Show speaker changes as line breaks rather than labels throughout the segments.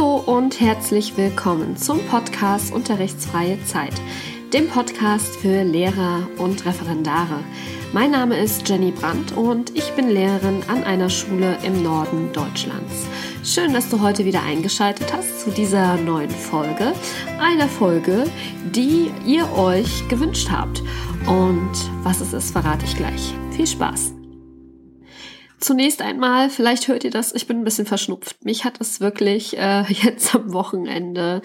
Hallo und herzlich willkommen zum Podcast Unterrichtsfreie Zeit, dem Podcast für Lehrer und Referendare. Mein Name ist Jenny Brandt und ich bin Lehrerin an einer Schule im Norden Deutschlands. Schön, dass du heute wieder eingeschaltet hast zu dieser neuen Folge. Einer Folge, die ihr euch gewünscht habt. Und was es ist, verrate ich gleich. Viel Spaß! Zunächst einmal, vielleicht hört ihr das, ich bin ein bisschen verschnupft. Mich hat es wirklich äh, jetzt am Wochenende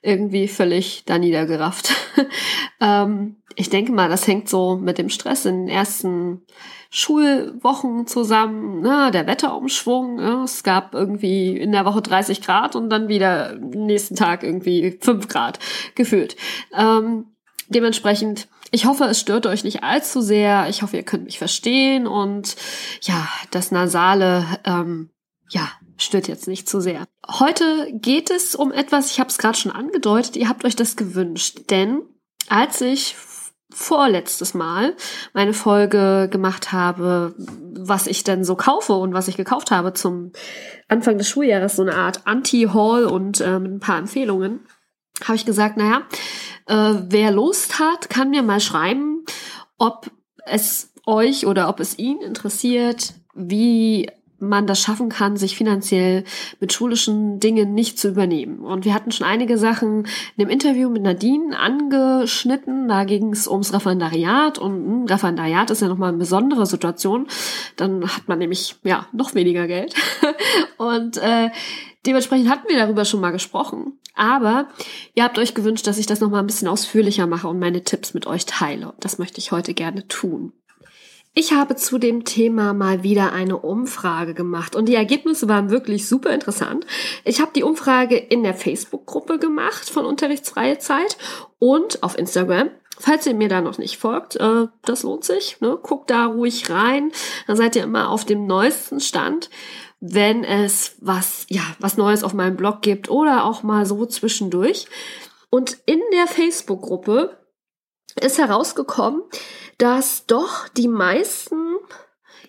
irgendwie völlig da niedergerafft. ähm, ich denke mal, das hängt so mit dem Stress in den ersten Schulwochen zusammen, ne, der Wetterumschwung. Ne, es gab irgendwie in der Woche 30 Grad und dann wieder nächsten Tag irgendwie 5 Grad gefühlt. Ähm, dementsprechend ich hoffe, es stört euch nicht allzu sehr. Ich hoffe, ihr könnt mich verstehen und ja, das Nasale, ähm, ja, stört jetzt nicht zu sehr. Heute geht es um etwas, ich habe es gerade schon angedeutet, ihr habt euch das gewünscht, denn als ich vorletztes Mal meine Folge gemacht habe, was ich denn so kaufe und was ich gekauft habe zum Anfang des Schuljahres, so eine Art Anti-Haul und ähm, ein paar Empfehlungen, habe ich gesagt, naja, äh, wer Lust hat, kann mir mal schreiben, ob es euch oder ob es ihn interessiert, wie man das schaffen kann, sich finanziell mit schulischen Dingen nicht zu übernehmen. Und wir hatten schon einige Sachen in dem Interview mit Nadine angeschnitten. Da ging es ums Referendariat und hm, Referendariat ist ja nochmal eine besondere Situation. Dann hat man nämlich ja noch weniger Geld. und äh, dementsprechend hatten wir darüber schon mal gesprochen. Aber ihr habt euch gewünscht, dass ich das nochmal ein bisschen ausführlicher mache und meine Tipps mit euch teile. Das möchte ich heute gerne tun. Ich habe zu dem Thema mal wieder eine Umfrage gemacht und die Ergebnisse waren wirklich super interessant. Ich habe die Umfrage in der Facebook-Gruppe gemacht von Unterrichtsfreie Zeit und auf Instagram. Falls ihr mir da noch nicht folgt, äh, das lohnt sich. Ne? Guckt da ruhig rein. Dann seid ihr immer auf dem neuesten Stand wenn es was, ja, was Neues auf meinem Blog gibt oder auch mal so zwischendurch. Und in der Facebook-Gruppe ist herausgekommen, dass doch die meisten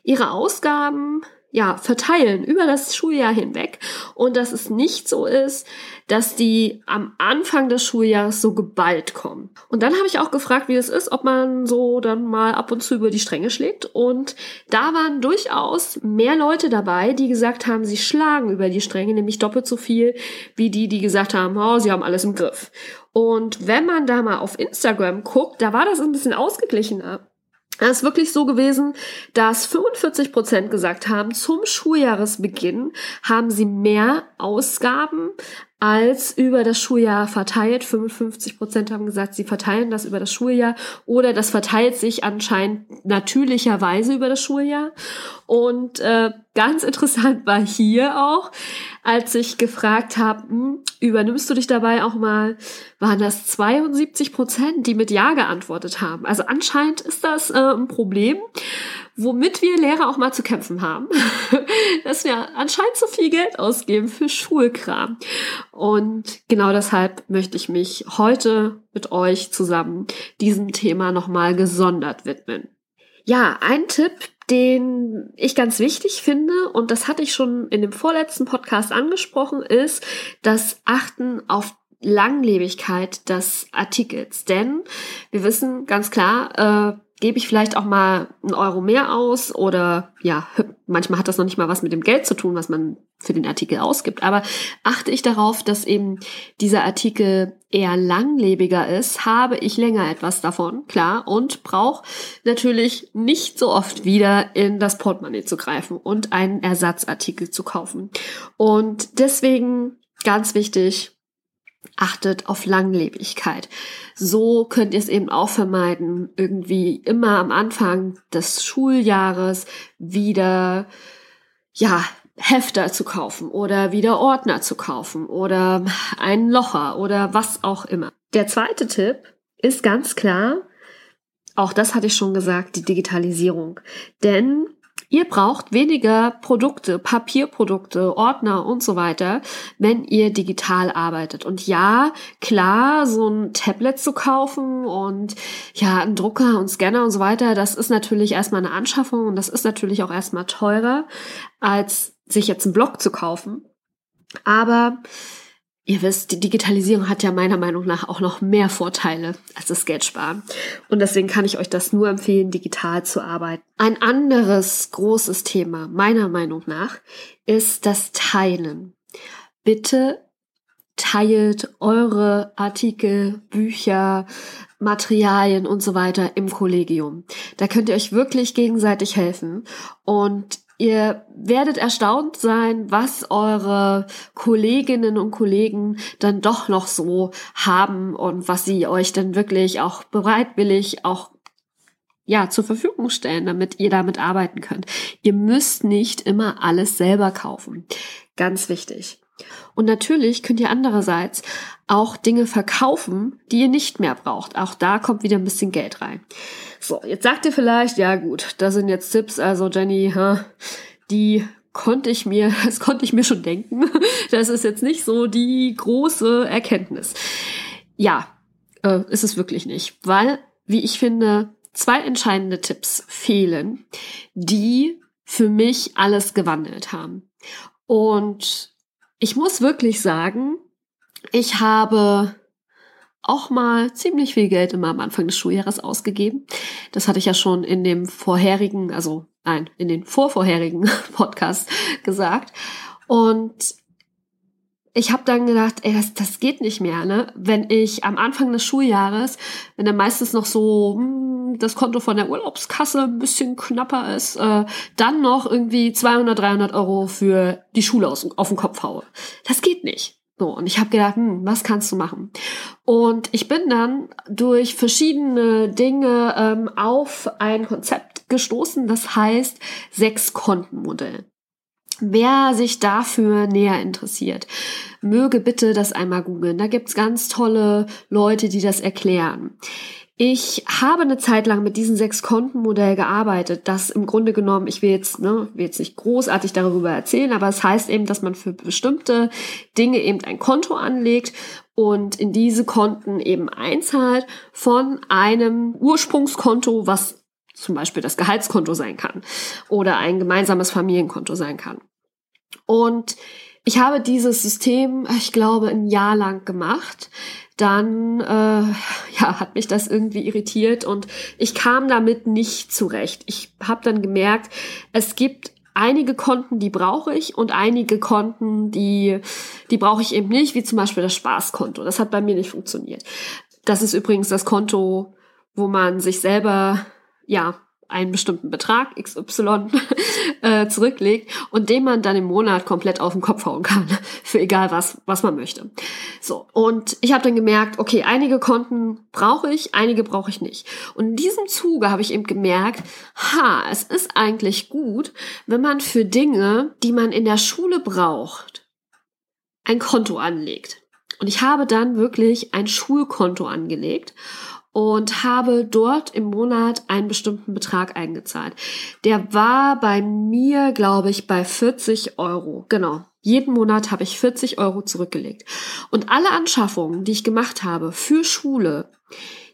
ihre Ausgaben ja, verteilen über das Schuljahr hinweg und dass es nicht so ist, dass die am Anfang des Schuljahres so geballt kommen. Und dann habe ich auch gefragt, wie es ist, ob man so dann mal ab und zu über die Stränge schlägt und da waren durchaus mehr Leute dabei, die gesagt haben, sie schlagen über die Stränge, nämlich doppelt so viel wie die, die gesagt haben, oh, sie haben alles im Griff. Und wenn man da mal auf Instagram guckt, da war das ein bisschen ausgeglichener. Es ist wirklich so gewesen, dass 45 Prozent gesagt haben, zum Schuljahresbeginn haben sie mehr Ausgaben als über das Schuljahr verteilt. 55 Prozent haben gesagt, sie verteilen das über das Schuljahr oder das verteilt sich anscheinend natürlicherweise über das Schuljahr. Und äh, ganz interessant war hier auch, als ich gefragt habe, hm, übernimmst du dich dabei auch mal, waren das 72 Prozent, die mit Ja geantwortet haben. Also anscheinend ist das äh, ein Problem womit wir Lehrer auch mal zu kämpfen haben, dass wir anscheinend zu viel Geld ausgeben für Schulkram. Und genau deshalb möchte ich mich heute mit euch zusammen diesem Thema nochmal gesondert widmen. Ja, ein Tipp, den ich ganz wichtig finde, und das hatte ich schon in dem vorletzten Podcast angesprochen, ist das Achten auf Langlebigkeit des Artikels. Denn wir wissen ganz klar, äh, gebe ich vielleicht auch mal einen Euro mehr aus oder ja, manchmal hat das noch nicht mal was mit dem Geld zu tun, was man für den Artikel ausgibt. Aber achte ich darauf, dass eben dieser Artikel eher langlebiger ist, habe ich länger etwas davon, klar, und brauche natürlich nicht so oft wieder in das Portemonnaie zu greifen und einen Ersatzartikel zu kaufen. Und deswegen ganz wichtig, achtet auf Langlebigkeit. So könnt ihr es eben auch vermeiden, irgendwie immer am Anfang des Schuljahres wieder, ja, Hefter zu kaufen oder wieder Ordner zu kaufen oder einen Locher oder was auch immer. Der zweite Tipp ist ganz klar, auch das hatte ich schon gesagt, die Digitalisierung. Denn Ihr braucht weniger Produkte, Papierprodukte, Ordner und so weiter, wenn ihr digital arbeitet. Und ja, klar, so ein Tablet zu kaufen und ja, ein Drucker und Scanner und so weiter, das ist natürlich erstmal eine Anschaffung und das ist natürlich auch erstmal teurer, als sich jetzt einen Blog zu kaufen. Aber Ihr wisst, die Digitalisierung hat ja meiner Meinung nach auch noch mehr Vorteile als das Geldsparen. Und deswegen kann ich euch das nur empfehlen, digital zu arbeiten. Ein anderes großes Thema meiner Meinung nach ist das Teilen. Bitte teilt eure Artikel, Bücher, Materialien und so weiter im Kollegium. Da könnt ihr euch wirklich gegenseitig helfen. Und Ihr werdet erstaunt sein, was eure Kolleginnen und Kollegen dann doch noch so haben und was sie euch dann wirklich auch bereitwillig auch ja, zur Verfügung stellen, damit ihr damit arbeiten könnt. Ihr müsst nicht immer alles selber kaufen. Ganz wichtig. Und natürlich könnt ihr andererseits auch Dinge verkaufen, die ihr nicht mehr braucht. Auch da kommt wieder ein bisschen Geld rein. So, jetzt sagt ihr vielleicht, ja gut, da sind jetzt Tipps, also Jenny, die konnte ich mir, das konnte ich mir schon denken. Das ist jetzt nicht so die große Erkenntnis. Ja, äh, ist es wirklich nicht, weil, wie ich finde, zwei entscheidende Tipps fehlen, die für mich alles gewandelt haben. Und ich muss wirklich sagen, ich habe auch mal ziemlich viel Geld immer am Anfang des Schuljahres ausgegeben. Das hatte ich ja schon in dem vorherigen, also nein, in den vorvorherigen Podcast gesagt. Und ich habe dann gedacht, ey, das, das geht nicht mehr, ne? Wenn ich am Anfang des Schuljahres, wenn dann meistens noch so hm, das Konto von der Urlaubskasse ein bisschen knapper ist, äh, dann noch irgendwie 200, 300 Euro für die Schule aus, auf den Kopf haue. Das geht nicht. So, und ich habe gedacht, hm, was kannst du machen? Und ich bin dann durch verschiedene Dinge ähm, auf ein Konzept gestoßen, das heißt Sechs-Konten-Modell. Wer sich dafür näher interessiert, möge bitte das einmal googeln. Da gibt's ganz tolle Leute, die das erklären. Ich habe eine Zeit lang mit diesem Sechs-Konten-Modell gearbeitet, das im Grunde genommen, ich will jetzt, ne, will jetzt nicht großartig darüber erzählen, aber es heißt eben, dass man für bestimmte Dinge eben ein Konto anlegt und in diese Konten eben einzahlt von einem Ursprungskonto, was zum Beispiel das Gehaltskonto sein kann oder ein gemeinsames Familienkonto sein kann. Und ich habe dieses System, ich glaube, ein Jahr lang gemacht dann äh, ja, hat mich das irgendwie irritiert und ich kam damit nicht zurecht. Ich habe dann gemerkt, es gibt einige Konten, die brauche ich und einige Konten, die, die brauche ich eben nicht, wie zum Beispiel das Spaßkonto. Das hat bei mir nicht funktioniert. Das ist übrigens das Konto, wo man sich selber ja einen bestimmten Betrag XY äh, zurücklegt und den man dann im Monat komplett auf den Kopf hauen kann für egal was was man möchte. So und ich habe dann gemerkt, okay, einige Konten brauche ich, einige brauche ich nicht. Und in diesem Zuge habe ich eben gemerkt, ha, es ist eigentlich gut, wenn man für Dinge, die man in der Schule braucht, ein Konto anlegt. Und ich habe dann wirklich ein Schulkonto angelegt und habe dort im Monat einen bestimmten Betrag eingezahlt. Der war bei mir, glaube ich, bei 40 Euro. Genau. Jeden Monat habe ich 40 Euro zurückgelegt. Und alle Anschaffungen, die ich gemacht habe für Schule,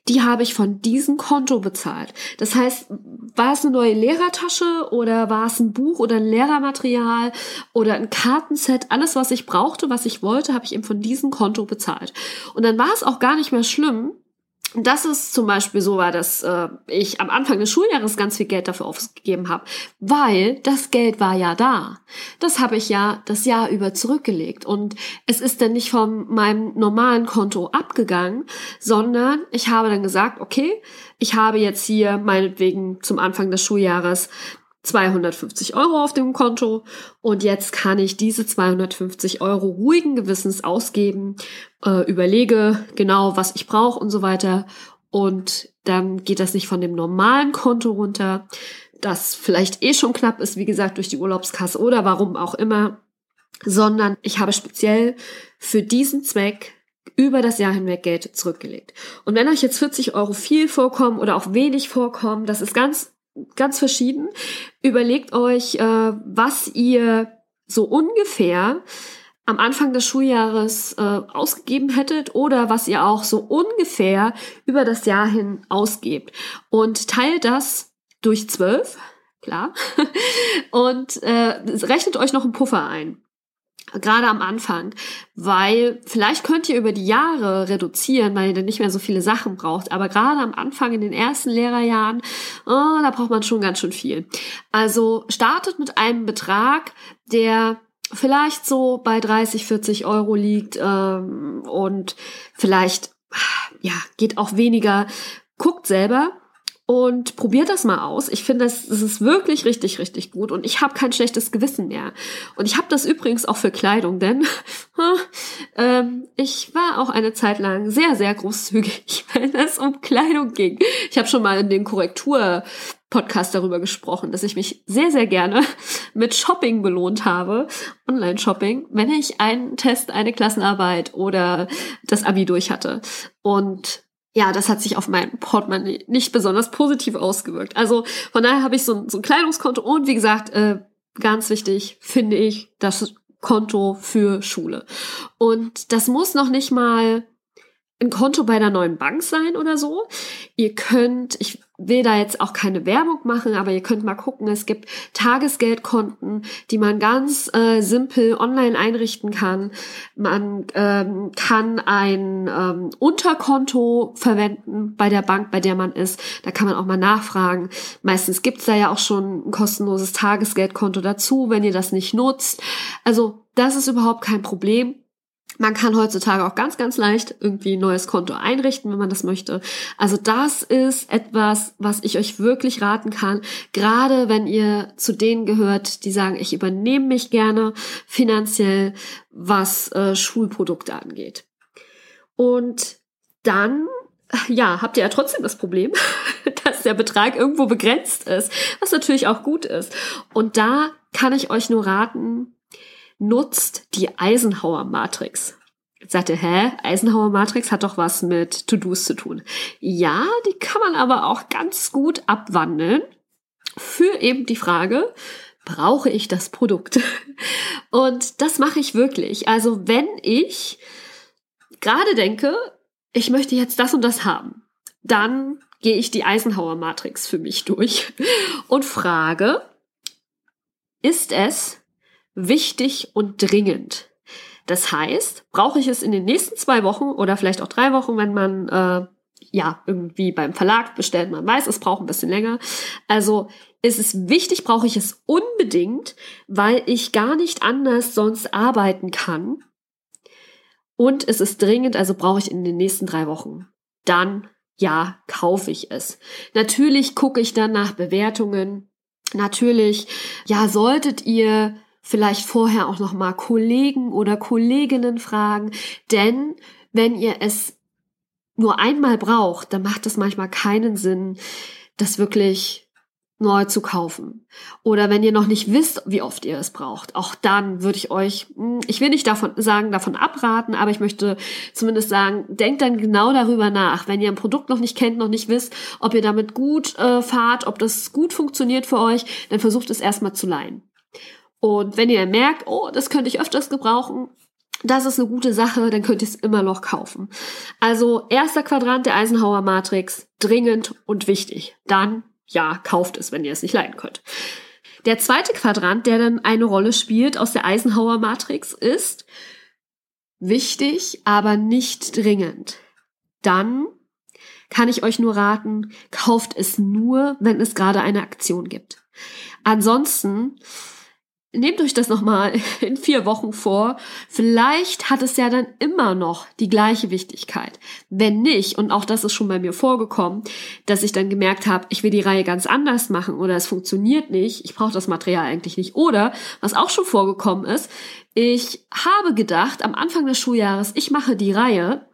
die habe ich von diesem Konto bezahlt. Das heißt, war es eine neue Lehrertasche oder war es ein Buch oder ein Lehrermaterial oder ein Kartenset, alles, was ich brauchte, was ich wollte, habe ich eben von diesem Konto bezahlt. Und dann war es auch gar nicht mehr schlimm, dass es zum Beispiel so war, dass äh, ich am Anfang des Schuljahres ganz viel Geld dafür ausgegeben habe, weil das Geld war ja da. Das habe ich ja das Jahr über zurückgelegt und es ist dann nicht von meinem normalen Konto abgegangen, sondern ich habe dann gesagt, okay, ich habe jetzt hier meinetwegen zum Anfang des Schuljahres 250 Euro auf dem Konto und jetzt kann ich diese 250 Euro ruhigen Gewissens ausgeben, äh, überlege genau, was ich brauche und so weiter und dann geht das nicht von dem normalen Konto runter, das vielleicht eh schon knapp ist, wie gesagt, durch die Urlaubskasse oder warum auch immer, sondern ich habe speziell für diesen Zweck über das Jahr hinweg Geld zurückgelegt. Und wenn euch jetzt 40 Euro viel vorkommen oder auch wenig vorkommen, das ist ganz ganz verschieden. Überlegt euch, äh, was ihr so ungefähr am Anfang des Schuljahres äh, ausgegeben hättet oder was ihr auch so ungefähr über das Jahr hin ausgebt. Und teilt das durch zwölf, klar, und äh, rechnet euch noch einen Puffer ein. Gerade am Anfang, weil vielleicht könnt ihr über die Jahre reduzieren, weil ihr dann nicht mehr so viele Sachen braucht. Aber gerade am Anfang in den ersten Lehrerjahren, oh, da braucht man schon ganz schön viel. Also startet mit einem Betrag, der vielleicht so bei 30, 40 Euro liegt ähm, und vielleicht ja geht auch weniger. Guckt selber, und probiert das mal aus. Ich finde, das, das ist wirklich richtig, richtig gut und ich habe kein schlechtes Gewissen mehr. Und ich habe das übrigens auch für Kleidung, denn ähm, ich war auch eine Zeit lang sehr, sehr großzügig, wenn es um Kleidung ging. Ich habe schon mal in den Korrektur Podcast darüber gesprochen, dass ich mich sehr, sehr gerne mit Shopping belohnt habe, Online-Shopping, wenn ich einen Test, eine Klassenarbeit oder das Abi durch hatte. Und ja, das hat sich auf mein Portemonnaie nicht besonders positiv ausgewirkt. Also von daher habe ich so ein, so ein Kleidungskonto und wie gesagt, äh, ganz wichtig finde ich das Konto für Schule. Und das muss noch nicht mal ein Konto bei der neuen Bank sein oder so. Ihr könnt, ich will da jetzt auch keine Werbung machen, aber ihr könnt mal gucken, es gibt Tagesgeldkonten, die man ganz äh, simpel online einrichten kann. Man ähm, kann ein ähm, Unterkonto verwenden bei der Bank, bei der man ist. Da kann man auch mal nachfragen. Meistens gibt's da ja auch schon ein kostenloses Tagesgeldkonto dazu, wenn ihr das nicht nutzt. Also das ist überhaupt kein Problem. Man kann heutzutage auch ganz, ganz leicht irgendwie ein neues Konto einrichten, wenn man das möchte. Also das ist etwas, was ich euch wirklich raten kann, gerade wenn ihr zu denen gehört, die sagen, ich übernehme mich gerne finanziell, was äh, Schulprodukte angeht. Und dann, ja, habt ihr ja trotzdem das Problem, dass der Betrag irgendwo begrenzt ist, was natürlich auch gut ist. Und da kann ich euch nur raten, nutzt die Eisenhower-Matrix. Jetzt sagt ihr, hä? Eisenhower-Matrix hat doch was mit To-Dos zu tun. Ja, die kann man aber auch ganz gut abwandeln für eben die Frage, brauche ich das Produkt? Und das mache ich wirklich. Also wenn ich gerade denke, ich möchte jetzt das und das haben, dann gehe ich die Eisenhower-Matrix für mich durch und frage, ist es wichtig und dringend. Das heißt, brauche ich es in den nächsten zwei Wochen oder vielleicht auch drei Wochen, wenn man äh, ja irgendwie beim Verlag bestellt, man weiß, es braucht ein bisschen länger. Also ist es wichtig, brauche ich es unbedingt, weil ich gar nicht anders sonst arbeiten kann. Und es ist dringend, also brauche ich in den nächsten drei Wochen. Dann ja, kaufe ich es. Natürlich gucke ich dann nach Bewertungen. Natürlich, ja, solltet ihr vielleicht vorher auch noch mal Kollegen oder Kolleginnen fragen, denn wenn ihr es nur einmal braucht, dann macht es manchmal keinen Sinn, das wirklich neu zu kaufen. Oder wenn ihr noch nicht wisst, wie oft ihr es braucht, auch dann würde ich euch, hm, ich will nicht davon sagen, davon abraten, aber ich möchte zumindest sagen, denkt dann genau darüber nach. Wenn ihr ein Produkt noch nicht kennt, noch nicht wisst, ob ihr damit gut äh, fahrt, ob das gut funktioniert für euch, dann versucht es erstmal zu leihen. Und wenn ihr merkt, oh, das könnte ich öfters gebrauchen, das ist eine gute Sache, dann könnt ihr es immer noch kaufen. Also erster Quadrant der Eisenhower Matrix, dringend und wichtig. Dann, ja, kauft es, wenn ihr es nicht leiden könnt. Der zweite Quadrant, der dann eine Rolle spielt aus der Eisenhower Matrix, ist wichtig, aber nicht dringend. Dann kann ich euch nur raten, kauft es nur, wenn es gerade eine Aktion gibt. Ansonsten nehmt euch das nochmal in vier Wochen vor. Vielleicht hat es ja dann immer noch die gleiche Wichtigkeit. Wenn nicht, und auch das ist schon bei mir vorgekommen, dass ich dann gemerkt habe, ich will die Reihe ganz anders machen oder es funktioniert nicht, ich brauche das Material eigentlich nicht. Oder, was auch schon vorgekommen ist, ich habe gedacht, am Anfang des Schuljahres, ich mache die Reihe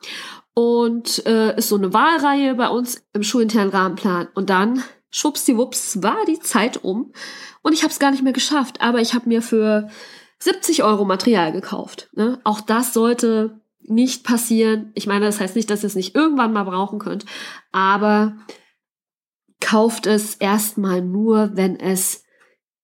und äh, ist so eine Wahlreihe bei uns im schulinternen Rahmenplan. Und dann, schwuppsdiwupps, war die Zeit um und ich habe es gar nicht mehr geschafft, aber ich habe mir für 70 Euro Material gekauft. Ne? Auch das sollte nicht passieren. Ich meine, das heißt nicht, dass ihr es nicht irgendwann mal brauchen könnt, aber kauft es erstmal nur, wenn es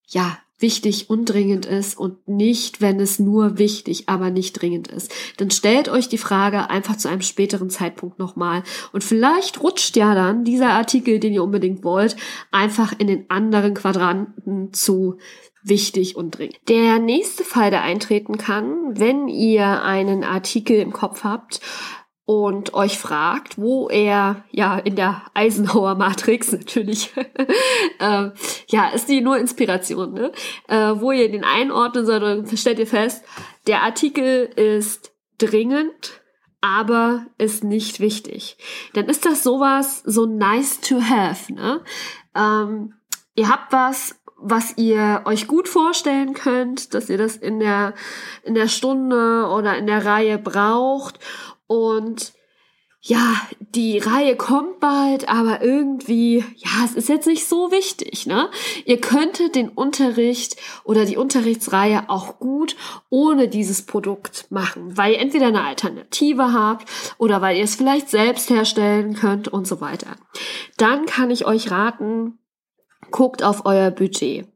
ja wichtig und dringend ist und nicht, wenn es nur wichtig, aber nicht dringend ist. Dann stellt euch die Frage einfach zu einem späteren Zeitpunkt nochmal. Und vielleicht rutscht ja dann dieser Artikel, den ihr unbedingt wollt, einfach in den anderen Quadranten zu wichtig und dringend. Der nächste Fall, der eintreten kann, wenn ihr einen Artikel im Kopf habt, und euch fragt, wo er ja in der Eisenhower Matrix natürlich äh, ja ist die nur Inspiration, ne? Äh, wo ihr den einordnen sollt, dann stellt ihr fest, der Artikel ist dringend, aber ist nicht wichtig. Dann ist das sowas so nice to have, ne? Ähm, ihr habt was, was ihr euch gut vorstellen könnt, dass ihr das in der, in der Stunde oder in der Reihe braucht und ja, die Reihe kommt bald, aber irgendwie, ja, es ist jetzt nicht so wichtig, ne? Ihr könntet den Unterricht oder die Unterrichtsreihe auch gut ohne dieses Produkt machen, weil ihr entweder eine Alternative habt oder weil ihr es vielleicht selbst herstellen könnt und so weiter. Dann kann ich euch raten, guckt auf euer Budget.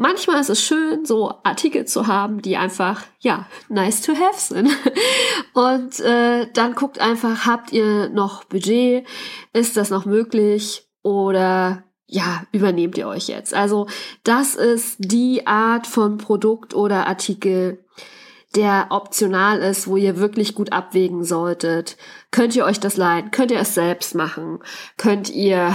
Manchmal ist es schön, so Artikel zu haben, die einfach, ja, nice to have sind. Und äh, dann guckt einfach, habt ihr noch Budget? Ist das noch möglich? Oder ja, übernehmt ihr euch jetzt? Also das ist die Art von Produkt oder Artikel, der optional ist, wo ihr wirklich gut abwägen solltet. Könnt ihr euch das leihen? Könnt ihr es selbst machen? Könnt ihr,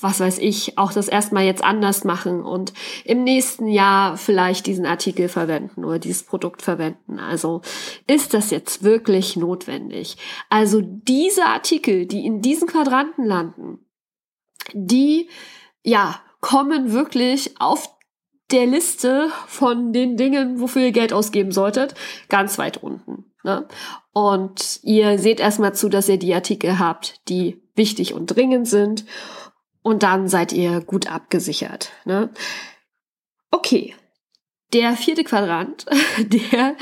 was weiß ich, auch das erstmal jetzt anders machen und im nächsten Jahr vielleicht diesen Artikel verwenden oder dieses Produkt verwenden? Also ist das jetzt wirklich notwendig? Also diese Artikel, die in diesen Quadranten landen, die, ja, kommen wirklich auf der Liste von den Dingen, wofür ihr Geld ausgeben solltet, ganz weit unten. Ne? Und ihr seht erstmal zu, dass ihr die Artikel habt, die wichtig und dringend sind. Und dann seid ihr gut abgesichert. Ne? Okay, der vierte Quadrant, der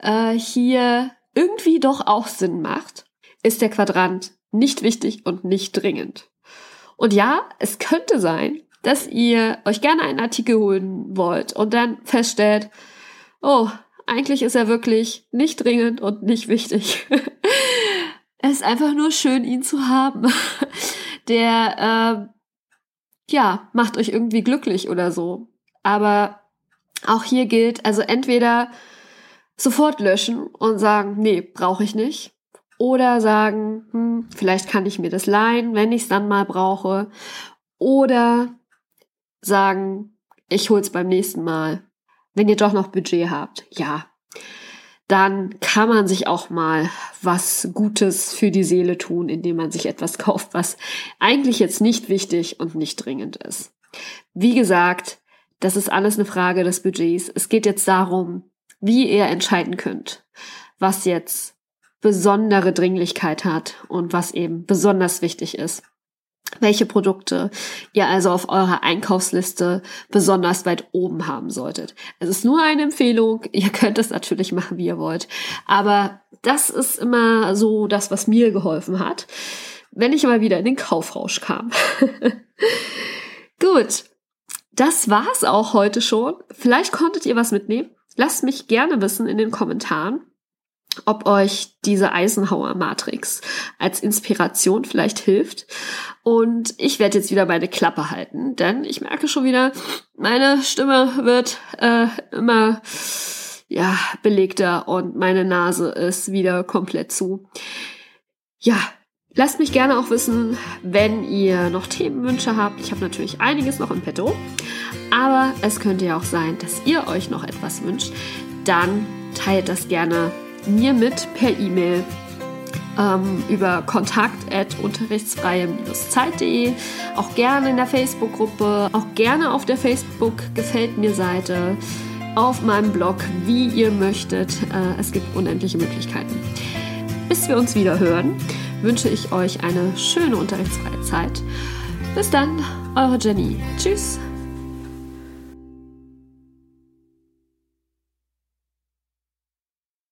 äh, hier irgendwie doch auch Sinn macht, ist der Quadrant nicht wichtig und nicht dringend. Und ja, es könnte sein, dass ihr euch gerne einen Artikel holen wollt und dann feststellt, oh, eigentlich ist er wirklich nicht dringend und nicht wichtig. es ist einfach nur schön, ihn zu haben. Der, äh, ja, macht euch irgendwie glücklich oder so. Aber auch hier gilt, also entweder sofort löschen und sagen, nee, brauche ich nicht. Oder sagen, hm, vielleicht kann ich mir das leihen, wenn ich es dann mal brauche. Oder sagen, ich hol's beim nächsten Mal. Wenn ihr doch noch Budget habt, ja. Dann kann man sich auch mal was Gutes für die Seele tun, indem man sich etwas kauft, was eigentlich jetzt nicht wichtig und nicht dringend ist. Wie gesagt, das ist alles eine Frage des Budgets. Es geht jetzt darum, wie ihr entscheiden könnt, was jetzt besondere Dringlichkeit hat und was eben besonders wichtig ist welche Produkte ihr also auf eurer Einkaufsliste besonders weit oben haben solltet. Es ist nur eine Empfehlung, ihr könnt es natürlich machen, wie ihr wollt, aber das ist immer so das, was mir geholfen hat, wenn ich mal wieder in den Kaufrausch kam. Gut, das war's auch heute schon. Vielleicht konntet ihr was mitnehmen. Lasst mich gerne wissen in den Kommentaren ob euch diese Eisenhower Matrix als Inspiration vielleicht hilft. Und ich werde jetzt wieder meine Klappe halten, denn ich merke schon wieder, meine Stimme wird äh, immer ja belegter und meine Nase ist wieder komplett zu. Ja, lasst mich gerne auch wissen, wenn ihr noch Themenwünsche habt. Ich habe natürlich einiges noch im Petto, aber es könnte ja auch sein, dass ihr euch noch etwas wünscht. Dann teilt das gerne mir mit per E-Mail ähm, über kontakt.unterrichtsfreie-zeit.de, auch gerne in der Facebook-Gruppe, auch gerne auf der Facebook-Gefällt mir Seite, auf meinem Blog, wie ihr möchtet. Äh, es gibt unendliche Möglichkeiten. Bis wir uns wieder hören, wünsche ich euch eine schöne unterrichtsfreie Zeit. Bis dann, eure Jenny. Tschüss.